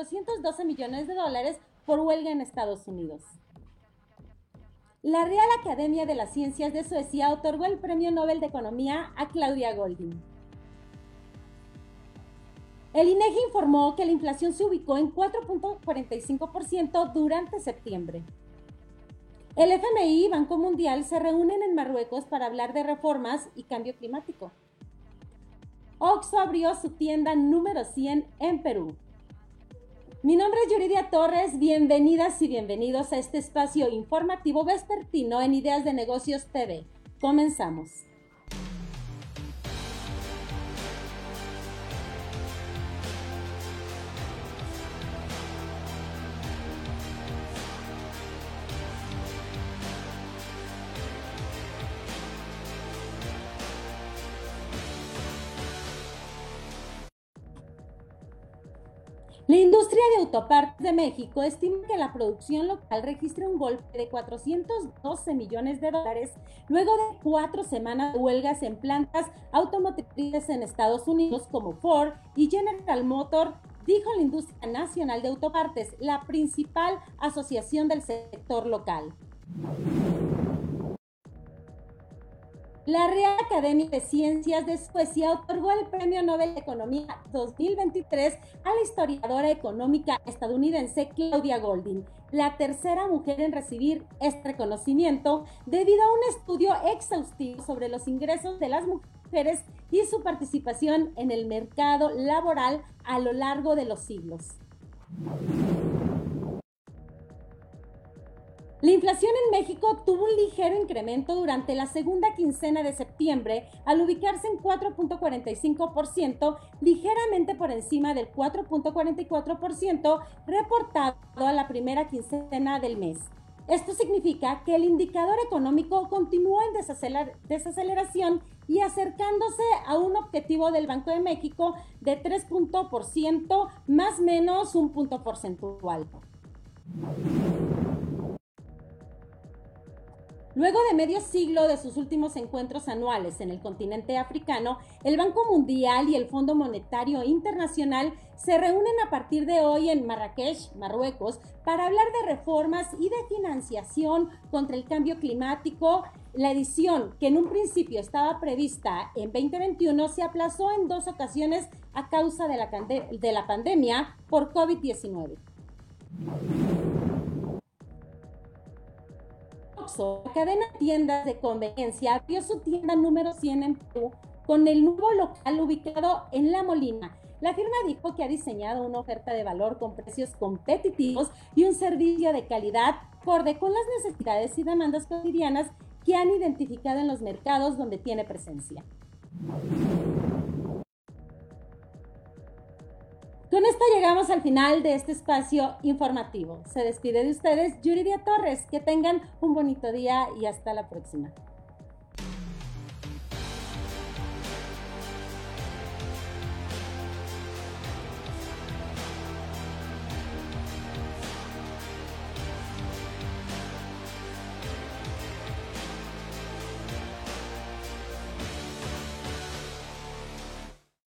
412 millones de dólares por huelga en Estados Unidos. La Real Academia de las Ciencias de Suecia otorgó el Premio Nobel de Economía a Claudia Golding. El INEGI informó que la inflación se ubicó en 4.45% durante septiembre. El FMI y Banco Mundial se reúnen en Marruecos para hablar de reformas y cambio climático. Oxo abrió su tienda número 100 en Perú. Mi nombre es Yuridia Torres, bienvenidas y bienvenidos a este espacio informativo vespertino en Ideas de Negocios TV. Comenzamos. La industria de autopartes de México estima que la producción local registra un golpe de 412 millones de dólares luego de cuatro semanas de huelgas en plantas automotrices en Estados Unidos como Ford y General Motors, dijo la Industria Nacional de Autopartes, la principal asociación del sector local. La Real Academia de Ciencias de Suecia otorgó el Premio Nobel de Economía 2023 a la historiadora económica estadounidense Claudia Golding, la tercera mujer en recibir este reconocimiento debido a un estudio exhaustivo sobre los ingresos de las mujeres y su participación en el mercado laboral a lo largo de los siglos. La inflación en México tuvo un ligero incremento durante la segunda quincena de septiembre al ubicarse en 4.45%, ligeramente por encima del 4.44% reportado a la primera quincena del mes. Esto significa que el indicador económico continuó en desaceleración y acercándose a un objetivo del Banco de México de 3 más o menos un punto porcentual. Luego de medio siglo de sus últimos encuentros anuales en el continente africano, el Banco Mundial y el Fondo Monetario Internacional se reúnen a partir de hoy en Marrakech, Marruecos, para hablar de reformas y de financiación contra el cambio climático. La edición, que en un principio estaba prevista en 2021, se aplazó en dos ocasiones a causa de la, de la pandemia por COVID-19. La cadena de tiendas de conveniencia abrió su tienda número 100 en Perú con el nuevo local ubicado en La Molina. La firma dijo que ha diseñado una oferta de valor con precios competitivos y un servicio de calidad acorde con las necesidades y demandas cotidianas que han identificado en los mercados donde tiene presencia. Con esto llegamos al final de este espacio informativo. Se despide de ustedes Yuridia Torres. Que tengan un bonito día y hasta la próxima.